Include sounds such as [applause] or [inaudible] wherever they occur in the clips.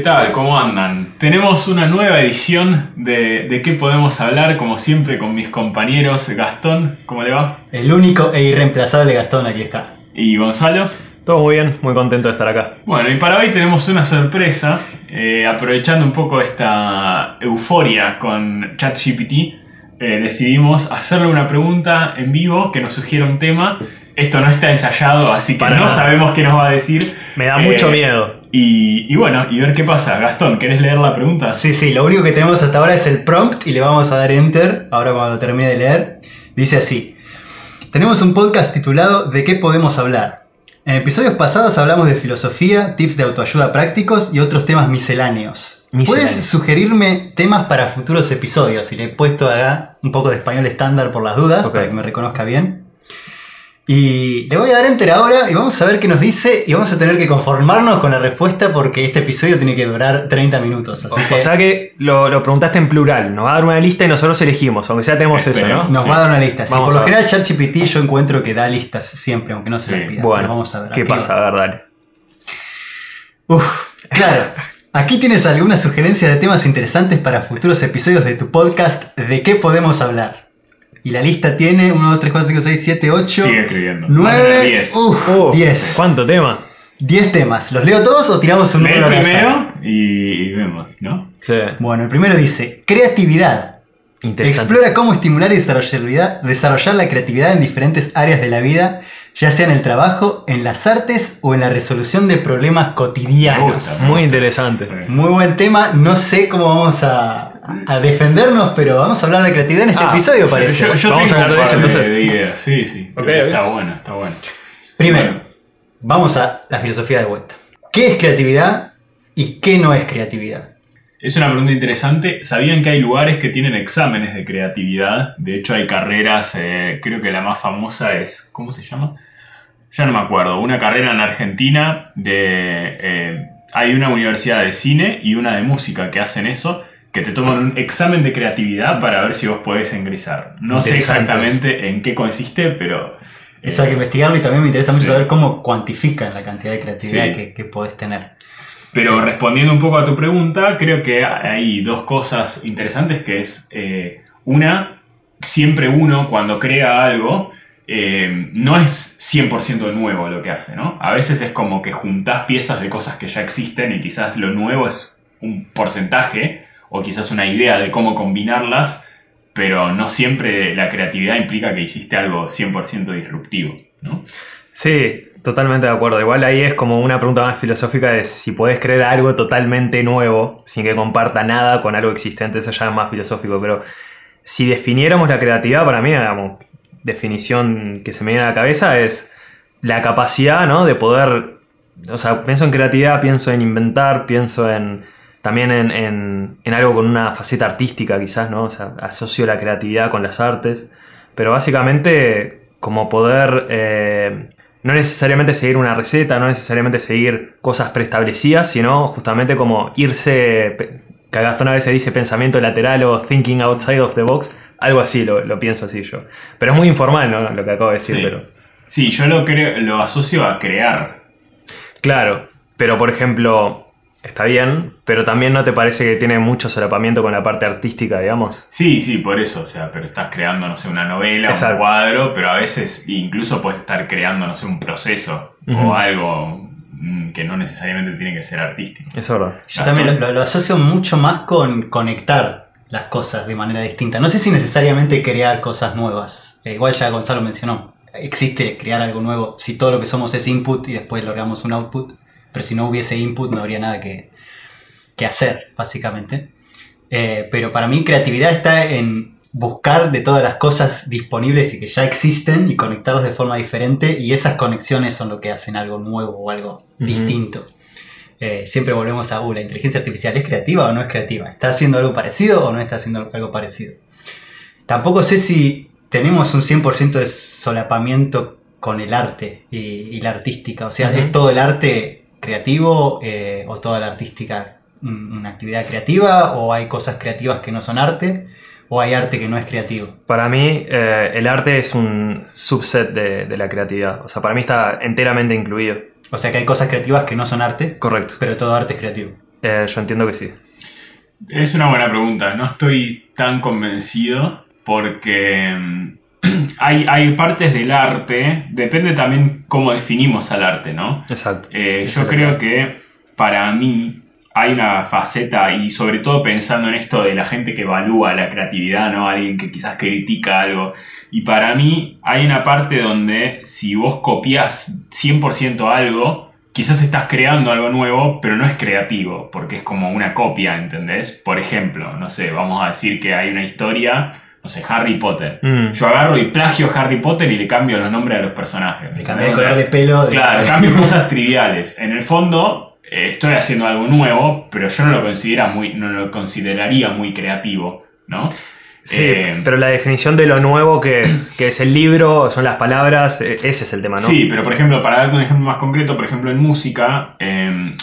¿qué tal? ¿Cómo andan? Tenemos una nueva edición de, de qué podemos hablar, como siempre, con mis compañeros Gastón, ¿cómo le va? El único e irreemplazable Gastón aquí está. Y Gonzalo. Todo muy bien, muy contento de estar acá. Bueno, y para hoy tenemos una sorpresa, eh, aprovechando un poco esta euforia con ChatGPT, eh, decidimos hacerle una pregunta en vivo que nos sugiera un tema. Esto no está ensayado, así que Para no nada. sabemos qué nos va a decir. Me da Eh, mucho miedo. Y, y bueno, y ver qué pasa. Gastón, ¿querés leer la pregunta? Sí, sí, lo único que tenemos hasta ahora es el prompt y le vamos a dar enter. Ahora cuando termine de leer, dice así. Tenemos un podcast titulado ¿De qué podemos hablar? En episodios pasados hablamos de filosofía, tips de autoayuda prácticos y otros temas misceláneos. ¿Puedes sugerirme temas para futuros episodios? Y le he puesto acá un poco de español estándar por las dudas, para que me reconozca bien. Y le voy a dar enter ahora y vamos a ver qué nos dice y vamos a tener que conformarnos con la respuesta porque este episodio tiene que durar 30 minutos. Así que O sea que lo, lo preguntaste en plural. Nos va a dar una lista y nosotros elegimos, aunque sea tenemos eso. ¿no? nos sí. va a dar una lista. Sí, por lo general ChatGPT yo encuentro que da listas siempre, aunque no se Sí. las pida. Bueno, vamos a ver. ¿qué pasa? va. A ver, dale. Uf, claro. Aquí tienes alguna sugerencia de temas interesantes para futuros episodios de tu podcast ¿De qué podemos hablar? Y la lista tiene 1, 2, 3, 4, 5, 6, 7, 8, Sigue escribiendo. Vamos a leer 9, 10. Uh, 10. ¿Cuánto tema? 10 temas. ¿Los leo todos o tiramos un Lee el número azar? primero y, vemos, ¿no? Sí. Bueno, el primero dice, creatividad. Interesante. Explora cómo estimular y desarrollar, desarrollar la creatividad en diferentes áreas de la vida, ya sea en el trabajo, en las artes o en la resolución de problemas Me cotidianos. gusta. Muy interesante. Sí. Muy buen tema, no sé cómo vamos a, a defendernos, pero vamos a hablar de creatividad en este Ah, episodio, parece. Yo, yo Vamos tengo a hablar un de eso, par entonces. de ideas, sí, sí. Ok, está bueno, está bueno. Primero, Bueno, vamos a la filosofía de vuelta. ¿Qué es creatividad y qué no es creatividad? es una pregunta interesante. ¿Sabían que hay lugares que tienen exámenes de creatividad? De hecho, hay carreras, eh, creo que la más famosa es, ¿cómo se llama? Ya no me acuerdo. Una carrera en Argentina de... eh, hay una universidad de cine y una de música que hacen eso, que te toman un examen de creatividad para ver si vos podés ingresar. No sé exactamente en qué consiste, pero... Eso hay que investigarlo y también me interesa mucho sí. saber cómo cuantifican la cantidad de creatividad Sí. que, que podés tener. Pero respondiendo un poco a tu pregunta, creo que hay dos cosas interesantes, que es eh, una, siempre uno cuando crea algo, eh, no es 100% nuevo lo que hace, ¿no? A veces es como que juntás piezas de cosas que ya existen y quizás lo nuevo es un porcentaje o quizás una idea de cómo combinarlas, pero no siempre la creatividad implica que hiciste algo 100% disruptivo, ¿no? Sí, totalmente de acuerdo. Igual ahí es como una pregunta más filosófica de si podés creer algo totalmente nuevo sin que comparta nada con algo existente. Eso ya es más filosófico. Pero si definiéramos la creatividad, para mí, digamos, definición que se me viene a la cabeza es la capacidad, ¿no? De poder. O sea, pienso en creatividad, pienso en inventar, pienso en. También en, en- en algo con una faceta artística, quizás, ¿no? O sea, asocio la creatividad con las artes. Pero básicamente, como poder. eh, no necesariamente seguir una receta, no necesariamente seguir cosas preestablecidas, sino justamente como irse. Que a Gastón a veces dice pensamiento lateral o thinking outside of the box. Algo así lo, lo pienso así yo. Pero es muy informal, ¿no? Lo que acabo de decir, Sí. pero. Sí, yo lo, creo, lo asocio a crear. Claro, pero por ejemplo, está bien, pero también no te parece que tiene mucho solapamiento con la parte artística, digamos. Sí, sí, por eso, o sea, pero estás creando, no sé, una novela, Exacto. un cuadro, pero a veces incluso puedes estar creando, no sé, un proceso o algo mm, que no necesariamente tiene que ser artístico. Es verdad. Yo también lo, lo- lo asocio mucho más con conectar las cosas de manera distinta. No sé si necesariamente crear cosas nuevas. Eh, igual ya Gonzalo mencionó, existe crear algo nuevo si todo lo que somos es input y después logramos un output. Pero si no hubiese input no habría nada que, que hacer, básicamente. Eh, pero para mí creatividad está en buscar de todas las cosas disponibles y que ya existen y conectarlas de forma diferente y esas conexiones son lo que hacen algo nuevo o algo distinto. Eh, siempre volvemos a, uh, la inteligencia artificial es creativa o no es creativa, está haciendo algo parecido o no está haciendo algo parecido. Tampoco sé si tenemos un 100% de solapamiento con el arte y, y la artística, o sea. ¿es todo el arte creativo eh, o toda la artística un- una actividad creativa o hay cosas creativas que no son arte o hay arte que no es creativo? Para mí, eh, el arte es un subset de, de la creatividad. O sea, para mí está enteramente incluido. O sea que hay cosas creativas que no son arte, Correcto. pero todo arte es creativo. Eh, yo entiendo que sí. Es una buena pregunta. No estoy tan convencido porque mm, [clears throat] hay, hay partes del arte, depende también cómo definimos al arte, ¿no? Exacto. Eh, yo creo que para mí hay una faceta, y sobre todo pensando en esto de la gente que evalúa la creatividad, ¿no? Alguien que quizás critica algo. Y para mí hay una parte donde si vos copias 100% algo, quizás estás creando algo nuevo, pero no es creativo, porque es como una copia, ¿entendés? Por ejemplo, no sé, vamos a decir que hay una historia, no sé, Harry Potter. Mm. Yo agarro y plagio Harry Potter y le cambio los nombres a los personajes. Le cambié el color de pelo. de- Claro, cambio [laughs] cosas triviales. En el fondo, eh, estoy haciendo algo nuevo, pero yo no lo, considera muy, no lo consideraría muy creativo, ¿no? Sí, Eh, pero la definición de lo nuevo que es, [clears throat] que es el libro, son las palabras, eh, ese es el tema, ¿no? Sí, pero por ejemplo, para darte un ejemplo más concreto, por ejemplo en música, eh,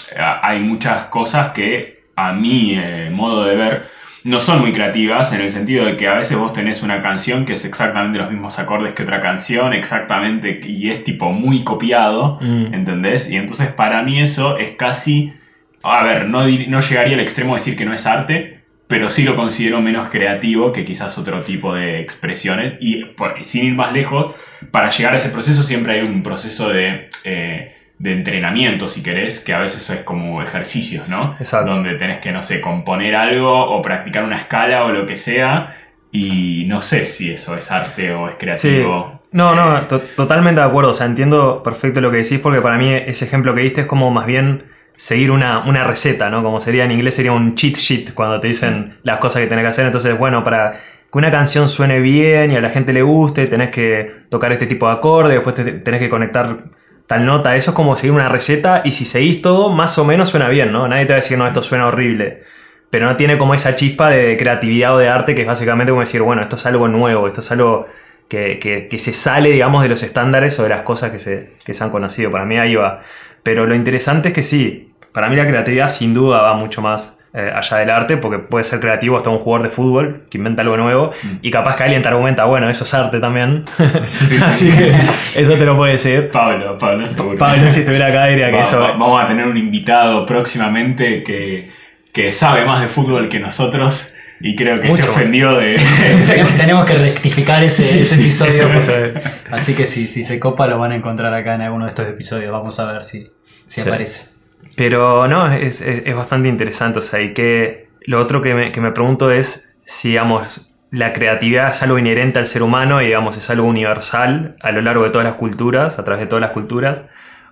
hay muchas cosas que a mi eh, modo de ver no son muy creativas en el sentido de que a veces vos tenés una canción que es exactamente los mismos acordes que otra canción, exactamente, y es tipo muy copiado, Mm. ¿entendés? Y entonces para mí eso es casi, a ver, no, no llegaría al extremo de decir que no es arte, pero sí lo considero menos creativo que quizás otro tipo de expresiones. Y por- sin ir más lejos, para llegar a ese proceso siempre hay un proceso de, eh, de entrenamiento, si querés, que a veces es como ejercicios, ¿no? Exacto. Donde tenés que, no sé, componer algo o practicar una escala o lo que sea. Y no sé si eso es arte o es Sí. creativo. No, no, Eh, to- totalmente de acuerdo. O sea, entiendo perfecto lo que decís porque para mí ese ejemplo que diste es como más bien seguir una, una receta, ¿no? Como sería en inglés sería un cheat sheet cuando te dicen las cosas que tenés que hacer. Entonces, bueno, para que una canción suene bien y a la gente le guste, tenés que tocar este tipo de acorde, después te- tenés que conectar tal nota. Eso es como seguir una receta y si seguís todo, más o menos suena bien, ¿no? Nadie te va a decir, no, esto suena horrible. Pero no tiene como esa chispa de creatividad o de arte que es básicamente como decir, bueno, esto es algo nuevo, esto es algo que, que- que se sale, digamos, de los estándares o de las cosas que se, que se han conocido. Para mí ahí va. Pero lo interesante es que sí, para mí la creatividad sin duda va mucho más eh, allá del arte, porque puede ser creativo hasta un jugador de fútbol que inventa algo nuevo Mm. y capaz que alguien te argumenta, bueno, eso es arte también. [laughs] Así que eso te lo puede decir. Pablo, Pablo, seguro. Pablo, si estuviera acá, diría que Va- eso... va- vamos a tener un invitado próximamente que, que sabe más de fútbol que nosotros y creo que se ofendió de... [laughs] Tenemos, que rectificar ese, Sí, ese sí, episodio. ese porque- episodio. Así que si, si se copa lo van a encontrar acá en alguno de estos episodios. Vamos a ver si, si Sí. aparece. Pero no, es, es- bastante interesante. O sea, y que lo otro que me, que me pregunto es si, digamos, la creatividad es algo inherente al ser humano y, digamos, es algo universal a lo largo de todas las culturas, a través de todas las culturas,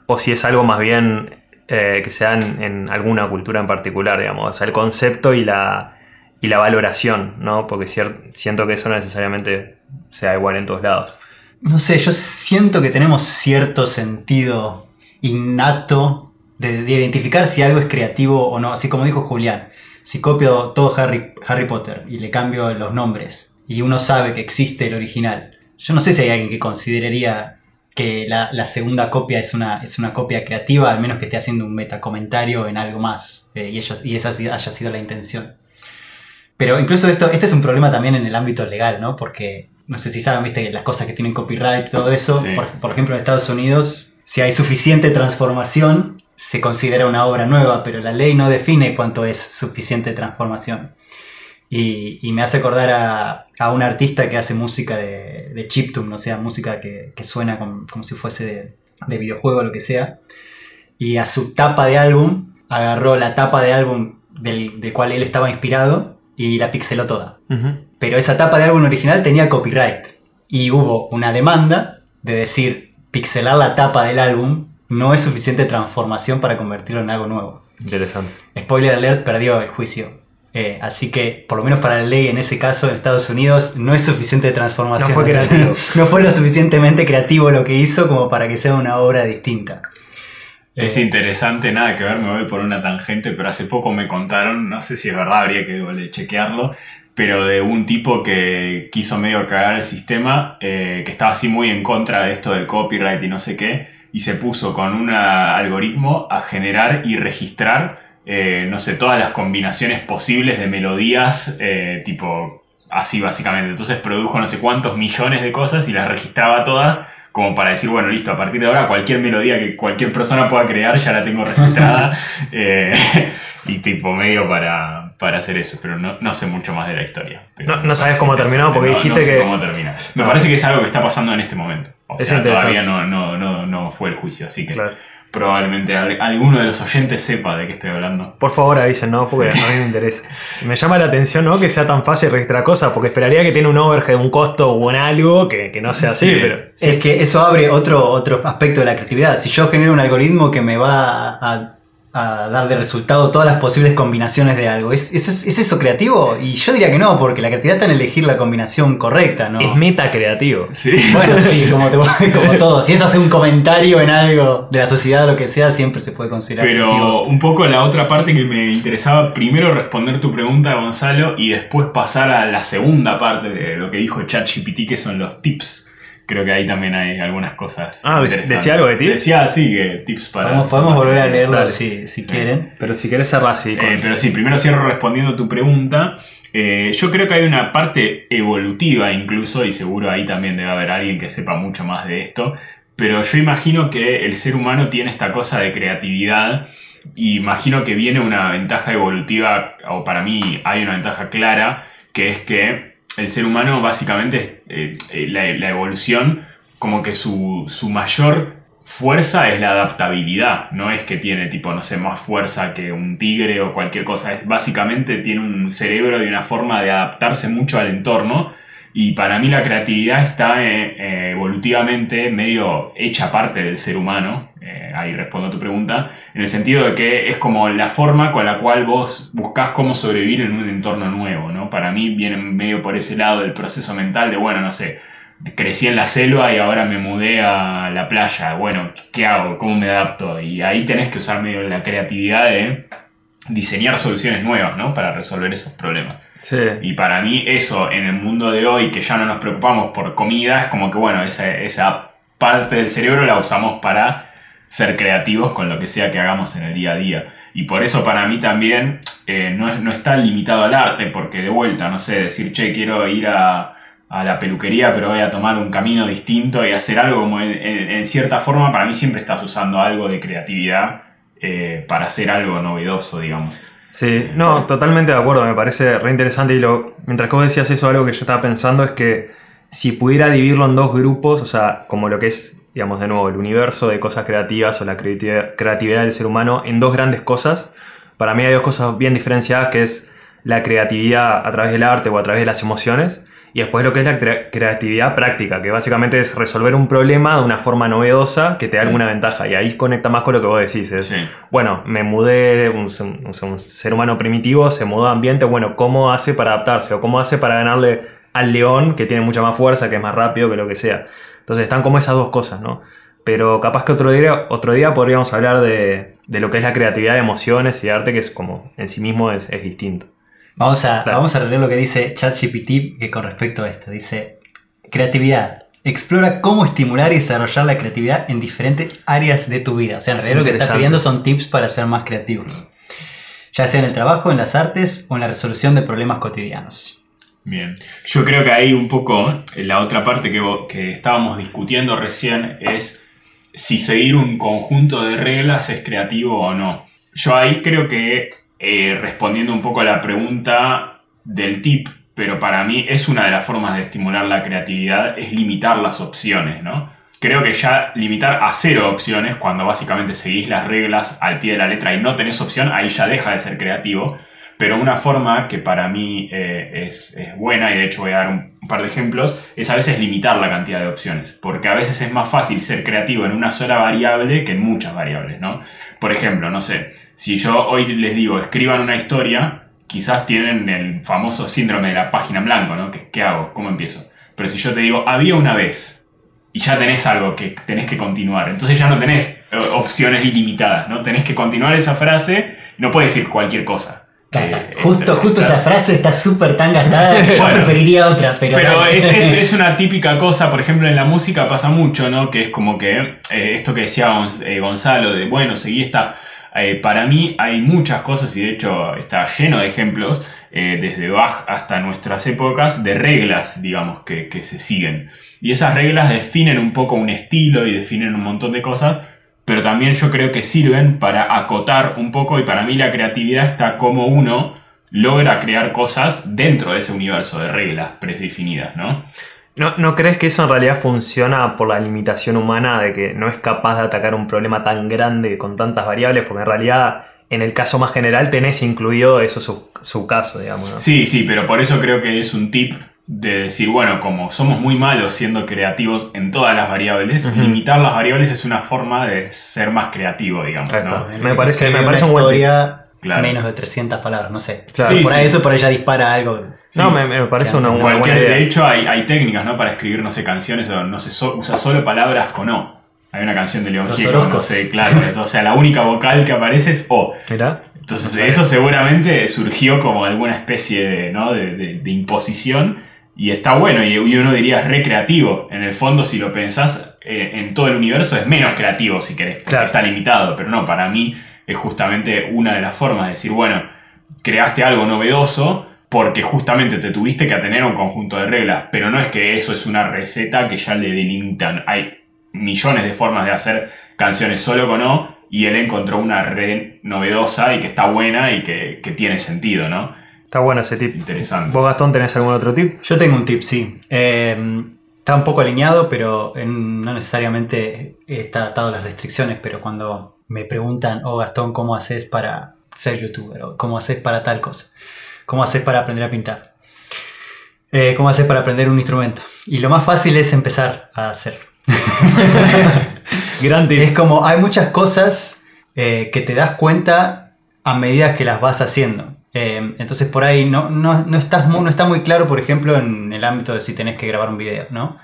o si es algo más bien eh, que sea en, en alguna cultura en particular, digamos. O sea, el concepto y la, y la valoración, ¿no? Porque siento que eso no necesariamente sea igual en todos lados. No sé, yo siento que tenemos cierto sentido innato de, de identificar si algo es creativo o no. Así como dijo Julián, si copio todo Harry, Harry Potter y le cambio los nombres y uno sabe que existe el original, yo no sé si hay alguien que consideraría que la, la segunda copia es una, es una copia creativa, al menos que esté haciendo un metacomentario en algo más eh, y, ellos- y esa haya sido la intención. Pero incluso esto, este es un problema también en el ámbito legal, ¿no? Porque no sé si saben, viste, las cosas que tienen copyright y todo eso. Sí. Por, por ejemplo, en Estados Unidos, si hay suficiente transformación, se considera una obra nueva, pero la ley no define cuánto es suficiente transformación. Y, y me hace acordar a, a un artista que hace música de, de chiptune, o sea, música que, que suena como, como si fuese de, de videojuego o lo que sea. Y a su tapa de álbum, agarró la tapa de álbum del, del cual él estaba inspirado y la pixeló toda. Pero esa tapa de álbum original tenía copyright. Y hubo una demanda de decir, pixelar la tapa del álbum no es suficiente transformación para convertirlo en algo nuevo. Interesante. Spoiler alert, perdió el juicio. Eh, así que, por lo menos para la ley en ese caso en Estados Unidos, no es suficiente transformación. No fue [laughs] creativo. [laughs] no fue lo suficientemente creativo lo que hizo como para que sea una obra distinta. Es Eh, interesante, nada que ver, me voy por una tangente, pero hace poco me contaron, no sé si es verdad, habría que vale, chequearlo, pero de un tipo que quiso medio cagar el sistema, eh, que estaba así muy en contra de esto del copyright y no sé qué, y se puso con un algoritmo a generar y registrar, eh, no sé, todas las combinaciones posibles de melodías, eh, tipo así básicamente. Entonces produjo no sé cuántos millones de cosas y las registraba todas como para decir, bueno, listo, a partir de ahora cualquier melodía que cualquier persona pueda crear ya la tengo registrada. [laughs] Eh, [laughs] y tipo medio para, para hacer eso, pero no, no sé mucho más de la historia. No- no sabes cómo terminó, porque. No- dijiste no sé que- cómo termina. Me parece que es algo que está pasando en este momento. O Es sea, todavía no, no, no, no fue el juicio, así que Claro. probablemente al- alguno de los oyentes sepa de qué estoy hablando. Por favor avisen, ¿no? Porque a mí me interesa. Me llama la atención, ¿no? Que sea tan fácil registrar cosas, porque esperaría que tiene un overhead, un costo o un algo que, que no sea así, Sí. pero... Es que eso abre otro, otro aspecto de la creatividad. Si yo genero un algoritmo que me va a, a dar de resultado todas las posibles combinaciones de algo, ¿es, es, es eso creativo? Y yo diría que no, porque la creatividad está en elegir la combinación correcta, ¿no? Es meta creativo. Sí. Bueno, [laughs] sí, como, te- como todo. Si eso hace un comentario en algo de la sociedad o lo que sea, siempre se puede considerar Pero creativo. un poco la otra parte que me interesaba, primero responder tu pregunta, Gonzalo, y después pasar a la segunda parte de lo que dijo ChatGPT, que son los tips. Creo que ahí también hay algunas cosas. Ah. ¿decía algo de tips? Decía así que tips para. Podemos, podemos volver a leerlo si, si Sí. quieren. Pero si querés cerrar así. con- Eh, pero sí, primero cierro respondiendo tu pregunta. Eh, yo creo que hay una parte evolutiva incluso, y seguro ahí también debe haber alguien que sepa mucho más de esto, pero yo imagino que el ser humano tiene esta cosa de creatividad y imagino que viene una ventaja evolutiva, o para mí hay una ventaja clara, que es que el ser humano básicamente, eh, eh, la, evolución, como que su, su mayor fuerza es la adaptabilidad, no es que tiene tipo, no sé, más fuerza que un tigre o cualquier cosa, es básicamente tiene un cerebro y una forma de adaptarse mucho al entorno y para mí la creatividad está eh, evolutivamente medio hecha parte del ser humano, eh, ahí respondo a tu pregunta, en el sentido de que es como la forma con la cual vos buscás cómo sobrevivir en un entorno nuevo, ¿no? Para mí viene medio por ese lado del proceso mental de, bueno, no sé, crecí en la selva y ahora me mudé a la playa. Bueno, ¿qué hago? ¿Cómo me adapto? Y ahí tenés que usar medio la creatividad de diseñar soluciones nuevas, ¿no? Para resolver esos problemas. Sí. Y para mí eso, en el mundo de hoy, que ya no nos preocupamos por comida, es como que, bueno, esa, esa parte del cerebro la usamos para ser creativos con lo que sea que hagamos en el día a día. Y por eso para mí también eh, no, no está limitado al arte, porque de vuelta, no sé, decir, che, quiero ir a, a la peluquería, pero voy a tomar un camino distinto y hacer algo como en cierta forma, para mí siempre estás usando algo de creatividad eh, para hacer algo novedoso, digamos. Sí, no, totalmente de acuerdo, me parece re interesante y lo, mientras que vos decías eso, algo que yo estaba pensando es que si pudiera dividirlo en dos grupos, o sea, como lo que es, digamos, de nuevo, el universo de cosas creativas o la creatividad, del ser humano en dos grandes cosas, para mí hay dos cosas bien diferenciadas, que es la creatividad a través del arte o a través de las emociones, y después lo que es la crea- creatividad práctica, que básicamente es resolver un problema de una forma novedosa que te da alguna ventaja, y ahí conecta más con lo que vos decís, es, Sí. bueno, me mudé, un, un- un ser humano primitivo se mudó a ambiente, bueno, ¿cómo hace para adaptarse? ¿O cómo hace para ganarle al león, que tiene mucha más fuerza, que es más rápido, que lo que sea? Entonces están como esas dos cosas, ¿no? Pero capaz que otro día, otro día podríamos hablar de, de lo que es la creatividad de emociones y de arte, que es como en sí mismo es, es distinto. Vamos a, Claro. vamos a releer lo que dice ChatGPT que con respecto a esto. Dice, creatividad. Explora cómo estimular y desarrollar la creatividad en diferentes áreas de tu vida. O sea, en realidad lo que estás pidiendo son tips para ser más creativos. Ya sea en el trabajo, en las artes o en la resolución de problemas cotidianos. Bien, yo creo que ahí un poco la otra parte que, que estábamos discutiendo recién es si seguir un conjunto de reglas es creativo o no. Yo ahí creo que eh, respondiendo un poco a la pregunta del tip, pero para mí es una de las formas de estimular la creatividad, es limitar las opciones, ¿no? Creo que ya limitar a cero opciones, cuando básicamente seguís las reglas al pie de la letra y no tenés opción, ahí ya deja de ser creativo. Pero una forma que para mí eh, es, es buena, y de hecho voy a dar un, par de ejemplos, es a veces limitar la cantidad de opciones. Porque a veces es más fácil ser creativo en una sola variable que en muchas variables, ¿no? Por ejemplo, no sé, si yo hoy les digo escriban una historia, quizás tienen el famoso síndrome de la página en blanco, ¿no? ¿Qué, qué hago? ¿Cómo empiezo? Pero si yo te digo había una vez, y ya tenés algo que tenés que continuar. Entonces ya no tenés eh, opciones ilimitadas, ¿no? Tenés que continuar esa frase, no puedes decir cualquier cosa. Eh, justo justo esa frase está súper tan gastada que yo Bueno. preferiría otra. Pero, es, es- es [laughs] una típica cosa, por ejemplo, en la música pasa mucho, ¿no? Que es como que eh, esto que decía eh, Gonzalo, de bueno, seguí esta. para mí hay muchas cosas, y de hecho está lleno de ejemplos, desde Bach hasta nuestras épocas, de reglas, digamos, que, que se siguen. Y esas reglas definen un poco un estilo y definen un montón de cosas, pero también yo creo que sirven para acotar un poco y para mí la creatividad está como uno logra crear cosas dentro de ese universo de reglas predefinidas, ¿no? ¿No, ¿No crees que eso en realidad funciona por la limitación humana de que no es capaz de atacar un problema tan grande con tantas variables? Porque en realidad, en el caso más general, tenés incluido eso su, su caso, digamos. ¿no? Sí, sí, pero por eso creo que es un tip de decir, bueno, como somos muy malos siendo creativos en todas las variables, limitar las variables es una forma de ser más creativo, digamos. Me parece- me parece una un historia Claro. menos de 300 palabras, no sé. Claro. Sí, por sí. eso por ahí ya dispara algo. No, Sí. me, me parece una, una buena idea. de hecho, hay, hay técnicas, ¿no? Para escribir, no sé, canciones, o no sé, so- usa solo palabras con O. Hay una canción de León Gieco, no sé, claro. [laughs] o sea, la única vocal que aparece es O. Mirá. Entonces, eso seguramente surgió como alguna especie de, ¿no? de, de- de imposición. Y está bueno, y, y uno diría es recreativo. En el fondo, si lo pensás, eh, en todo el universo es menos creativo, si querés, porque Claro. está limitado. Pero no, para mí es justamente una de las formas de decir, bueno, creaste algo novedoso porque justamente te tuviste que atener a un conjunto de reglas. Pero no es que eso es una receta que ya le delimitan. Hay millones de formas de hacer canciones solo con O y él encontró una red novedosa y que está buena y que, que tiene sentido, ¿no? Está bueno ese tip. Interesante. ¿Vos, Gastón, tenés algún otro tip? Yo tengo un tip, sí. Eh, está un poco alineado, pero en- no necesariamente está atado a las restricciones, pero cuando me preguntan, oh Gastón, ¿cómo haces para ser youtuber? O ¿cómo haces para tal cosa? ¿Cómo haces para aprender a pintar? Eh, ¿Cómo haces para aprender un instrumento? Y lo más fácil es empezar a hacerlo. [laughs] Gran tip. Es como, hay muchas cosas eh, que te das cuenta a medida que las vas haciendo. Eh, entonces por ahí no, no, no, estás no está muy claro, por ejemplo, en el ámbito de si tenés que grabar un video, ¿no?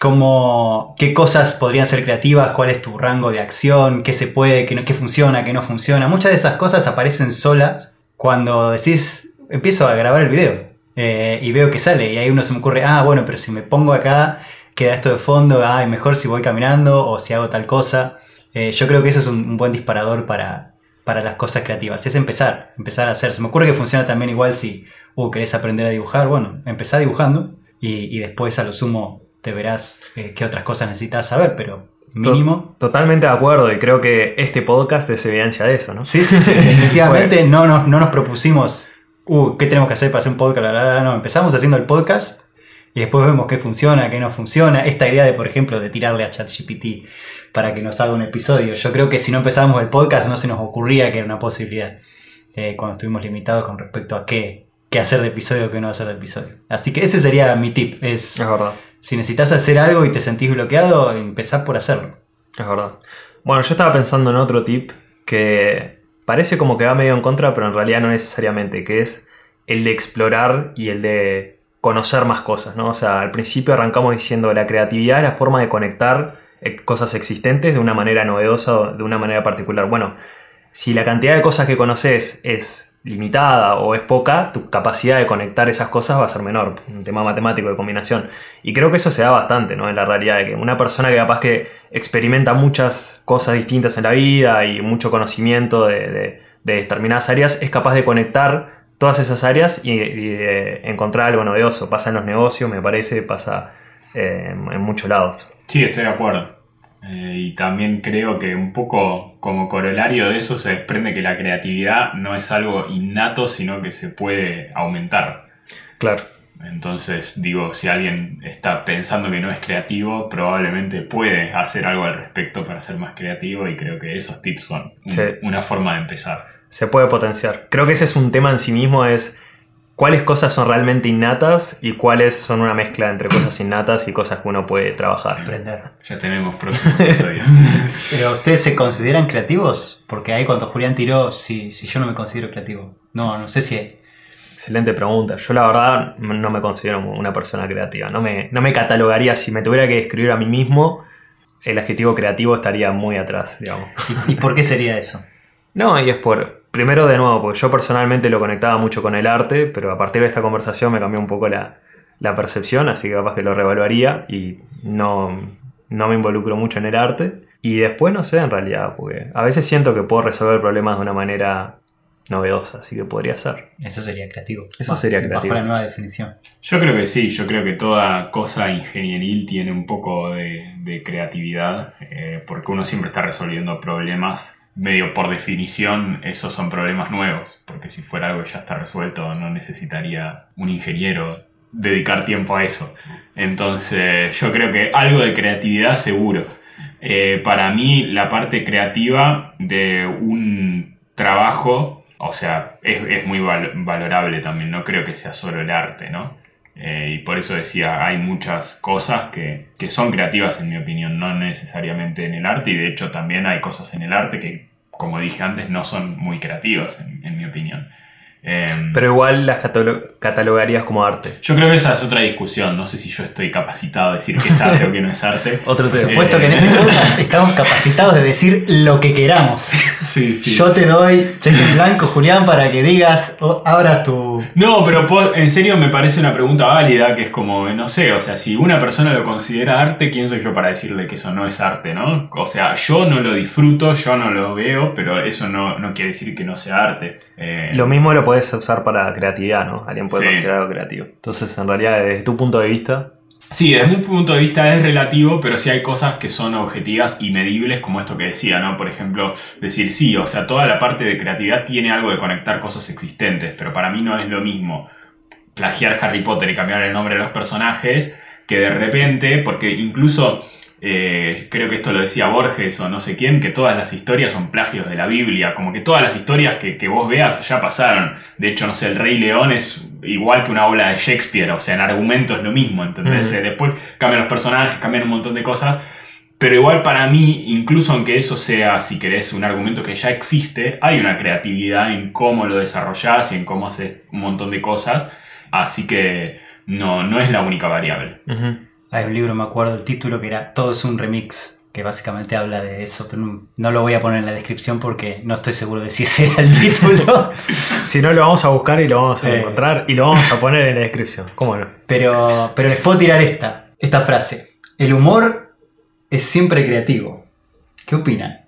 Como, qué cosas podrían ser creativas, cuál es tu rango de acción, qué se puede, qué, no, qué funciona, qué no funciona. Muchas de esas cosas aparecen solas cuando decís, empiezo a grabar el video eh, y veo que sale y ahí uno se me ocurre, ah, bueno, pero si me pongo acá, queda esto de fondo, ah, mejor si voy caminando o si hago tal cosa. Eh, yo creo que eso es un buen disparador para, para las cosas creativas. Es empezar, empezar a hacer. Se me ocurre que funciona también igual si uh, querés aprender a dibujar. Bueno, empezá dibujando y, y después a lo sumo te verás eh, qué otras cosas necesitas saber, pero mínimo. To- Totalmente de acuerdo y creo que este podcast es evidencia de eso, ¿no? Sí, sí, sí. [laughs] Definitivamente no, nos, no nos propusimos, uh, ¿qué tenemos que hacer para hacer un podcast? No, empezamos haciendo el podcast y después vemos qué funciona, qué no funciona. Esta idea de, por ejemplo, de tirarle a ChatGPT para que nos haga un episodio. Yo creo que si no empezábamos el podcast no se nos ocurría que era una posibilidad eh, cuando estuvimos limitados con respecto a qué, qué hacer de episodio o qué no hacer de episodio. Así que ese sería mi tip. Es, Es verdad. si necesitas hacer algo y te sentís bloqueado, empezá por hacerlo. Es verdad. Bueno, yo estaba pensando en otro tip que parece como que va medio en contra, pero en realidad no necesariamente, que es el de explorar y el de conocer más cosas, ¿no? O sea, al principio arrancamos diciendo la creatividad es la forma de conectar eh, cosas existentes de una manera novedosa o de una manera particular. Bueno, si la cantidad de cosas que conoces es limitada o es poca, tu capacidad de conectar esas cosas va a ser menor. Un tema matemático de combinación. Y creo que eso se da bastante, ¿no? En la realidad, de que una persona que capaz que experimenta muchas cosas distintas en la vida y mucho conocimiento de, de- de determinadas áreas, es capaz de conectar todas esas áreas y, y de encontrar algo novedoso. Pasa en los negocios, me parece, pasa eh, en, en muchos lados. Sí, estoy de acuerdo. Eh, y también creo que un poco como corolario de eso se desprende que la creatividad no es algo innato, sino que se puede aumentar. Claro. Entonces, digo, si alguien está pensando que no es creativo, probablemente puede hacer algo al respecto para ser más creativo y creo que esos tips son un- Sí. una forma de empezar. Se puede potenciar. Creo que ese es un tema en sí mismo, es cuáles cosas son realmente innatas y cuáles son una mezcla entre cosas innatas y cosas que uno puede trabajar. Aprender. Ya tenemos próximo episodio. [laughs] Pero ustedes se consideran creativos? Porque ahí cuando Julián tiró, si, si yo no me considero creativo. No, no sé si... Excelente pregunta. Yo la verdad no me considero una persona creativa. No me, no me catalogaría, si me tuviera que describir a mí mismo, el adjetivo creativo estaría muy atrás, digamos. ¿Y, y por qué sería eso? No, y es por. Primero, de nuevo, porque yo personalmente lo conectaba mucho con el arte, pero a partir de esta conversación me cambió un poco la, la percepción, así que capaz que lo revaluaría y no, no me involucro mucho en el arte. Y después, no sé, en realidad, porque a veces siento que puedo resolver problemas de una manera novedosa, así que podría ser. Eso sería creativo. Eso sería bajo creativo. la nueva definición. Yo creo que sí, yo creo que toda cosa ingenieril tiene un poco de, de creatividad, eh, porque uno siempre está resolviendo problemas, medio por definición, esos son problemas nuevos, porque si fuera algo que ya está resuelto, no necesitaría un ingeniero dedicar tiempo a eso. Entonces, yo creo que algo de creatividad seguro. Eh, para mí, la parte creativa de un trabajo, o sea, es, es muy val- valorable también, no creo que sea solo el arte, ¿no? Eh, y por eso decía, hay muchas cosas que, que son creativas en mi opinión, no necesariamente en el arte, y de hecho también hay cosas en el arte que, como dije antes, no son muy creativas en, en mi opinión. Eh, Pero igual las catalo- catalogarías como arte. yo creo que esa es otra discusión, no sé si yo estoy capacitado a decir que es arte o que no es arte. [laughs] Otro Por tema. supuesto que en este podcast estamos capacitados de decir lo que queramos. [laughs] Sí, sí. Yo te doy cheque en blanco, Julián, para que digas, o abras tu... No, pero en serio me parece una pregunta válida, que es como, no sé, o sea, si una persona lo considera arte, ¿quién soy yo para decirle que eso no es arte, no? O sea, yo no lo disfruto, yo no lo veo, pero eso no, no quiere decir que no sea arte. Eh, Lo mismo lo puedes usar para creatividad, ¿no? Alguien puede Sí. considerar algo creativo. Entonces, en realidad, desde tu punto de vista, Sí, desde mi punto de vista es relativo, pero sí hay cosas que son objetivas y medibles, como esto que decía, ¿no? Por ejemplo, decir sí, o sea, toda la parte de creatividad tiene algo de conectar cosas existentes, pero para mí no es lo mismo plagiar Harry Potter y cambiar el nombre de los personajes que de repente, porque incluso eh, creo que esto lo decía Borges o no sé quién, que todas las historias son plagios de la Biblia, como que todas las historias que, que vos veas ya pasaron. De hecho, no sé, el Rey León es igual que una obra de Shakespeare, o sea, en argumento es lo mismo, ¿entendés? Eh, Después cambian los personajes, cambian un montón de cosas. Pero igual para mí, incluso aunque eso sea, si querés, un argumento que ya existe, hay una creatividad en cómo lo desarrollás y en cómo haces un montón de cosas. Así que no, no es la única variable. ujú, Hay un libro, me acuerdo el título, que era Todo es un remix, que básicamente habla de eso, pero no, lo voy a poner en la descripción porque no estoy seguro de si ese era el [laughs] título. si no, lo vamos a buscar y lo vamos a Eh. encontrar y lo vamos a poner en la descripción. ¿Cómo no? Pero, pero les puedo tirar esta, esta frase. El humor es siempre creativo. ¿Qué opinan?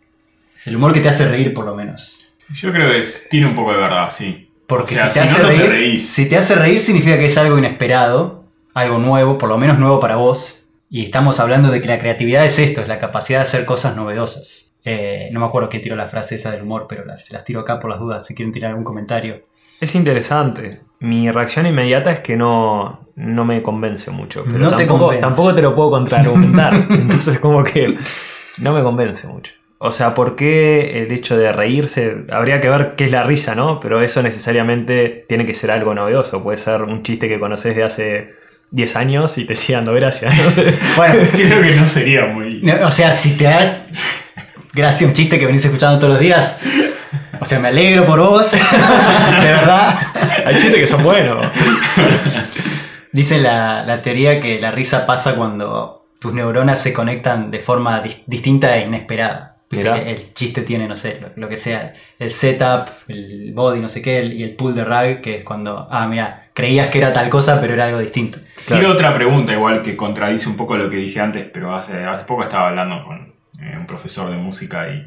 El humor que te hace reír, por lo menos. Yo creo que es- tiene un poco de verdad, sí. Porque O sea, si, te si hace no, no te reír, reís. si te hace reír significa que es algo inesperado, algo nuevo, por lo menos nuevo para vos. Y estamos hablando de que la creatividad es esto, es la capacidad de hacer cosas novedosas. Eh, no me acuerdo quién tiró la frase esa del humor, pero las, las tiro acá por las dudas, si quieren tirar algún comentario. Es interesante. Mi reacción inmediata es que no, no me convence mucho. Pero No te tampoco, convence. tampoco te lo puedo contraargumentar. [laughs] Entonces, como que no me convence mucho. O sea, ¿por qué el hecho de reírse? Habría que ver qué es la risa, ¿no? Pero eso necesariamente tiene que ser algo novedoso. Puede ser un chiste que conoces de hace 10 años y te sigue dando gracia. ¿no? [laughs] Bueno, [laughs] Creo que no sería muy... no, o sea, si te da gracia un chiste que venís escuchando todos los días, o sea, me alegro por vos, [laughs] de verdad. Hay chistes que son buenos. Dice la, la teoría que la risa pasa cuando tus neuronas se conectan de forma dis- distinta e inesperada. Viste Mirá. que el chiste tiene, no sé, lo, lo que sea, el setup, el body, no sé qué, el- y el pull de rag, que es cuando, ah, mira, creías que era tal cosa, pero era algo distinto. Claro. Quiero otra pregunta, igual que contradice un poco lo que dije antes, pero hace, hace poco estaba hablando con eh, un profesor de música y,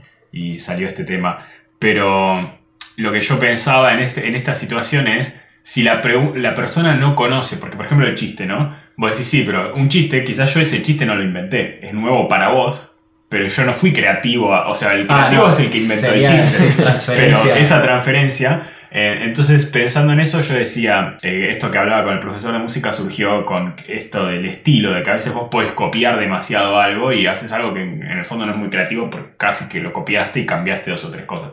y salió este tema. Pero lo que yo pensaba en, este, en esta situación es si la, la persona no conoce, porque por ejemplo el chiste, ¿no? Vos decís, sí, pero un chiste, quizás yo ese chiste no lo inventé, es nuevo para vos, pero yo no fui creativo, o sea, el Ah, creativo no, es el que inventó el chiste. Pero esa transferencia, eh, entonces pensando en eso yo decía, eh, esto que hablaba con el profesor de música surgió con esto del estilo, de que a veces vos podés copiar demasiado algo y haces algo que en, en el fondo no es muy creativo porque casi que lo copiaste y cambiaste dos o tres cosas.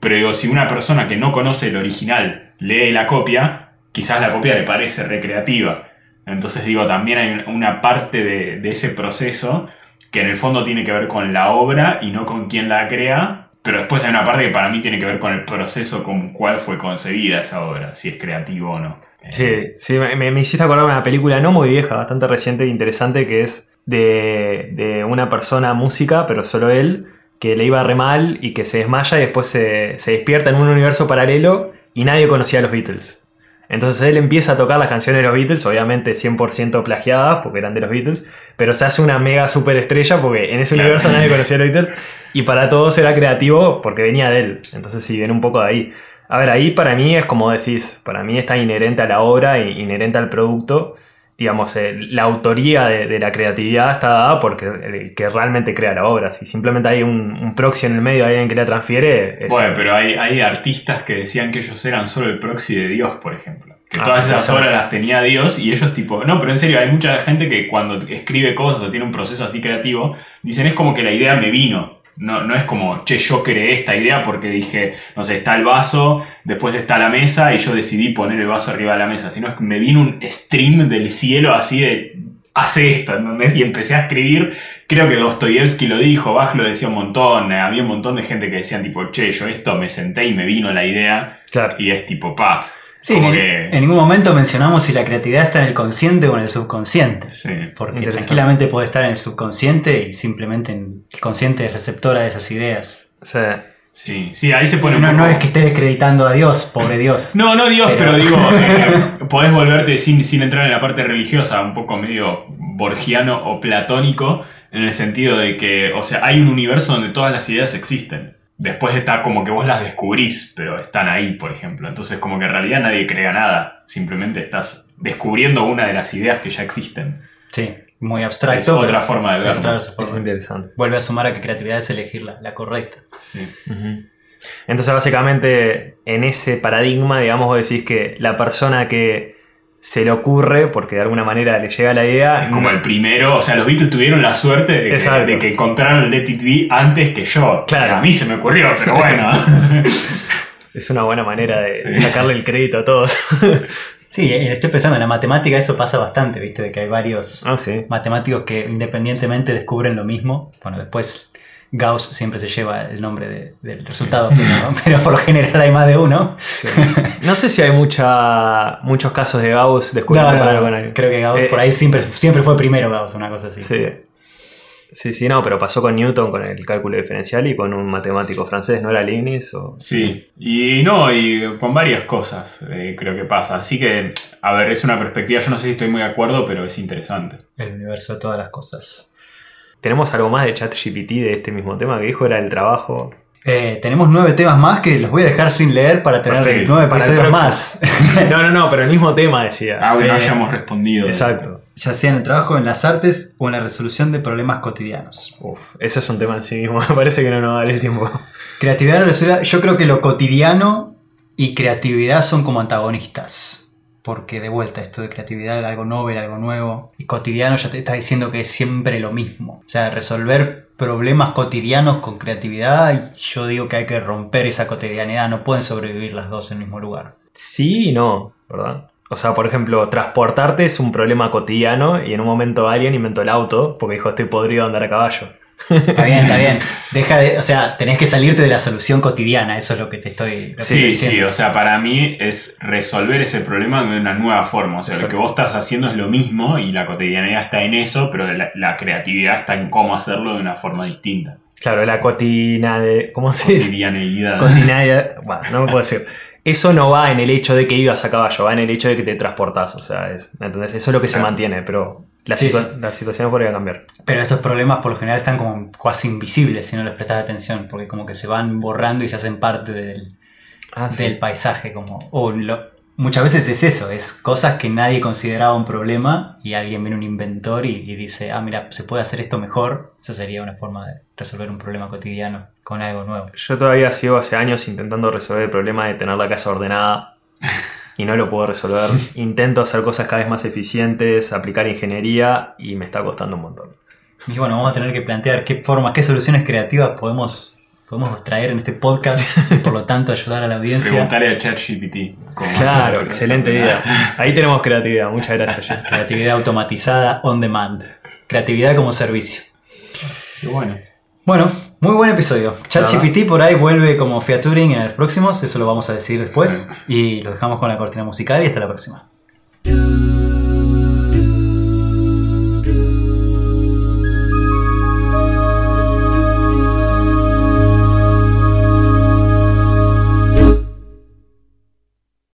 Pero digo, si una persona que no conoce el original lee la copia, quizás la copia le parece recreativa. Entonces digo, también hay un- una parte de, de ese proceso que en el fondo tiene que ver con la obra y no con quién la crea, pero después hay una parte que para mí tiene que ver con el proceso con cuál fue concebida esa obra, si es creativo o no. Eh, Sí, sí, me, hiciste acordar de una película no muy vieja, bastante reciente e interesante, que es de, de una persona música, pero solo él, que le iba re mal y que se desmaya y después se, se despierta en un universo paralelo y nadie conocía a los Beatles. Entonces él empieza a tocar las canciones de los Beatles, obviamente 100% plagiadas porque eran de los Beatles, pero se hace una mega super estrella porque en ese Claro. universo nadie [laughs] conocía a los Beatles y para todos era creativo porque venía de él. Entonces sí, viene un poco de ahí. A ver, ahí para mí es como decís, para mí está inherente a la obra, inherente al producto. Digamos, eh, la autoría de, de la creatividad está dada porque el que realmente crea la obra. Si simplemente hay un, un proxy en el medio, alguien que la transfiere, es, Bueno, pero hay, hay artistas que decían que ellos eran solo el proxy de Dios, por ejemplo. Que Ah, todas esas obras las tenía Dios y ellos tipo... No, pero en serio, hay mucha gente que cuando escribe cosas o tiene un proceso así creativo, dicen es como que la idea me vino. No, no es como, che, yo creé esta idea porque dije, no sé, está el vaso, después está la mesa y yo decidí poner el vaso arriba de la mesa. Sino es que me vino un stream del cielo así de, hace esto, ¿entendés? Y empecé a escribir, creo que Dostoyevsky lo dijo, Bach lo decía un montón, eh, había un montón de gente que decían tipo, che, yo esto me senté y me vino la idea Claro. y es tipo, pa. Sí, como en, que... en ningún momento mencionamos si la creatividad está en el consciente o en el subconsciente. Sí. Porque tranquilamente puede estar en el subconsciente y simplemente en el consciente es receptora de esas ideas. Sí, sí, ahí se pone un No, poco- no es que esté descreditando a Dios, pobre Dios. [laughs] No, no Dios, pero, Pero- [laughs] digo, eh, podés volverte sin, sin entrar en la parte religiosa, un poco medio borgiano o platónico, en el sentido de que, o sea, hay un universo donde todas las ideas existen. Después está como que vos las descubrís, pero están ahí, por ejemplo. Entonces, como que en realidad nadie crea nada, simplemente estás descubriendo una de las ideas que ya existen. Sí, muy abstracto. Es otra forma de verlo. Es interesante. Vuelve a sumar a que creatividad es elegir la, la correcta. Sí. Entonces, básicamente, en ese paradigma, digamos, vos decís que la persona que se le ocurre, porque de alguna manera le llega la idea, Es como el primero, o sea, los Beatles tuvieron la suerte de que, de que encontraron el Let It Be antes que yo. Claro. A mí se me ocurrió, pero bueno. [laughs] es una buena manera de Sí. sacarle el crédito a todos. [laughs] Sí, eh, estoy pensando en la matemática, eso pasa bastante, ¿viste? De que hay varios ah, sí. matemáticos que independientemente descubren lo mismo. Bueno, después Gauss siempre se lleva el nombre de- del resultado, pero, [laughs] pero por lo general hay más de uno. Sí. No sé si hay mucha, muchos casos de Gauss No, descubriendo no, con creo que Gauss Eh, por ahí siempre, siempre fue primero Gauss, una cosa así. Sí. Sí, sí, no, pero pasó con Newton con el cálculo diferencial y con un matemático francés, ¿no era Leibniz? O... Sí, y no, y con varias cosas eh, creo que pasa. Así que, a ver, es una perspectiva, yo no sé si estoy muy de acuerdo, pero es interesante. El universo de todas las cosas. ¿Tenemos algo más de ChatGPT de este mismo tema que dijo? Era el trabajo. Eh, tenemos nueve temas más que los voy a dejar sin leer para tener Perfecto, nueve para episodios más. [laughs] No, no, no, pero el mismo tema decía. Aunque no Eh, hayamos respondido. Exacto. ya sea en el trabajo, en las artes o en la resolución de problemas cotidianos. Uf, eso es un tema en sí mismo. [laughs] Me parece que no nos da el tiempo. Creatividad, resolución- yo creo que lo cotidiano y creatividad son como antagonistas. Porque de vuelta, esto de creatividad, algo novel, algo nuevo. Y cotidiano ya te está diciendo que es siempre lo mismo. O sea, resolver problemas cotidianos con creatividad, yo digo que hay que romper esa cotidianidad. No pueden sobrevivir las dos en el mismo lugar. Sí y no, ¿verdad? O sea, por ejemplo, transportarte es un problema cotidiano y en un momento alguien inventó el auto porque dijo estoy podrido andar a caballo. Está bien, está bien. Deja de, o sea, tenés que salirte de la solución cotidiana. Eso es lo que te estoy, que Sí, diciendo. sí, o sea, para mí es resolver ese problema de una nueva forma. O sea, lo que vos estás haciendo es lo mismo y la cotidianidad está en eso, pero la, la creatividad está en cómo hacerlo de una forma distinta. Claro, la cotina de. ¿Cómo se dice? Cotidianeidad. Cotidianidad. Bueno, no me puedo decir. [laughs] Eso no va en el hecho de que ibas a caballo, va en el hecho de que te transportás. O sea, es, ¿me entendés? Eso es lo que se mantiene, pero la, Sí, situa- sí. la situación podría cambiar. Pero estos problemas por lo general están como casi invisibles si no les prestas atención, porque como que se van borrando y se hacen parte del, Ah, del paisaje. Como, o lo- muchas veces es eso, es cosas que nadie consideraba un problema y alguien viene un inventor y, y dice, ah, mira, se puede hacer esto mejor. Eso sería una forma de resolver un problema cotidiano con algo nuevo. Yo todavía sigo hace años intentando resolver el problema de tener la casa ordenada y no lo puedo resolver. [laughs] Intento hacer cosas cada vez más eficientes, aplicar ingeniería y me está costando un montón. Y bueno, vamos a tener que plantear qué formas, qué soluciones creativas podemos, podemos traer en este podcast [laughs] y por lo tanto ayudar a la audiencia. Preguntarle a ChatGPT. Claro, excelente idea. Ahí tenemos creatividad. Muchas gracias. [laughs] Creatividad automatizada on demand. Creatividad como servicio. Y bueno. Bueno, muy buen episodio. ChatGPT por ahí vuelve como featuring en los próximos, eso lo vamos a decir después. Y lo dejamos con la cortina musical y hasta la próxima.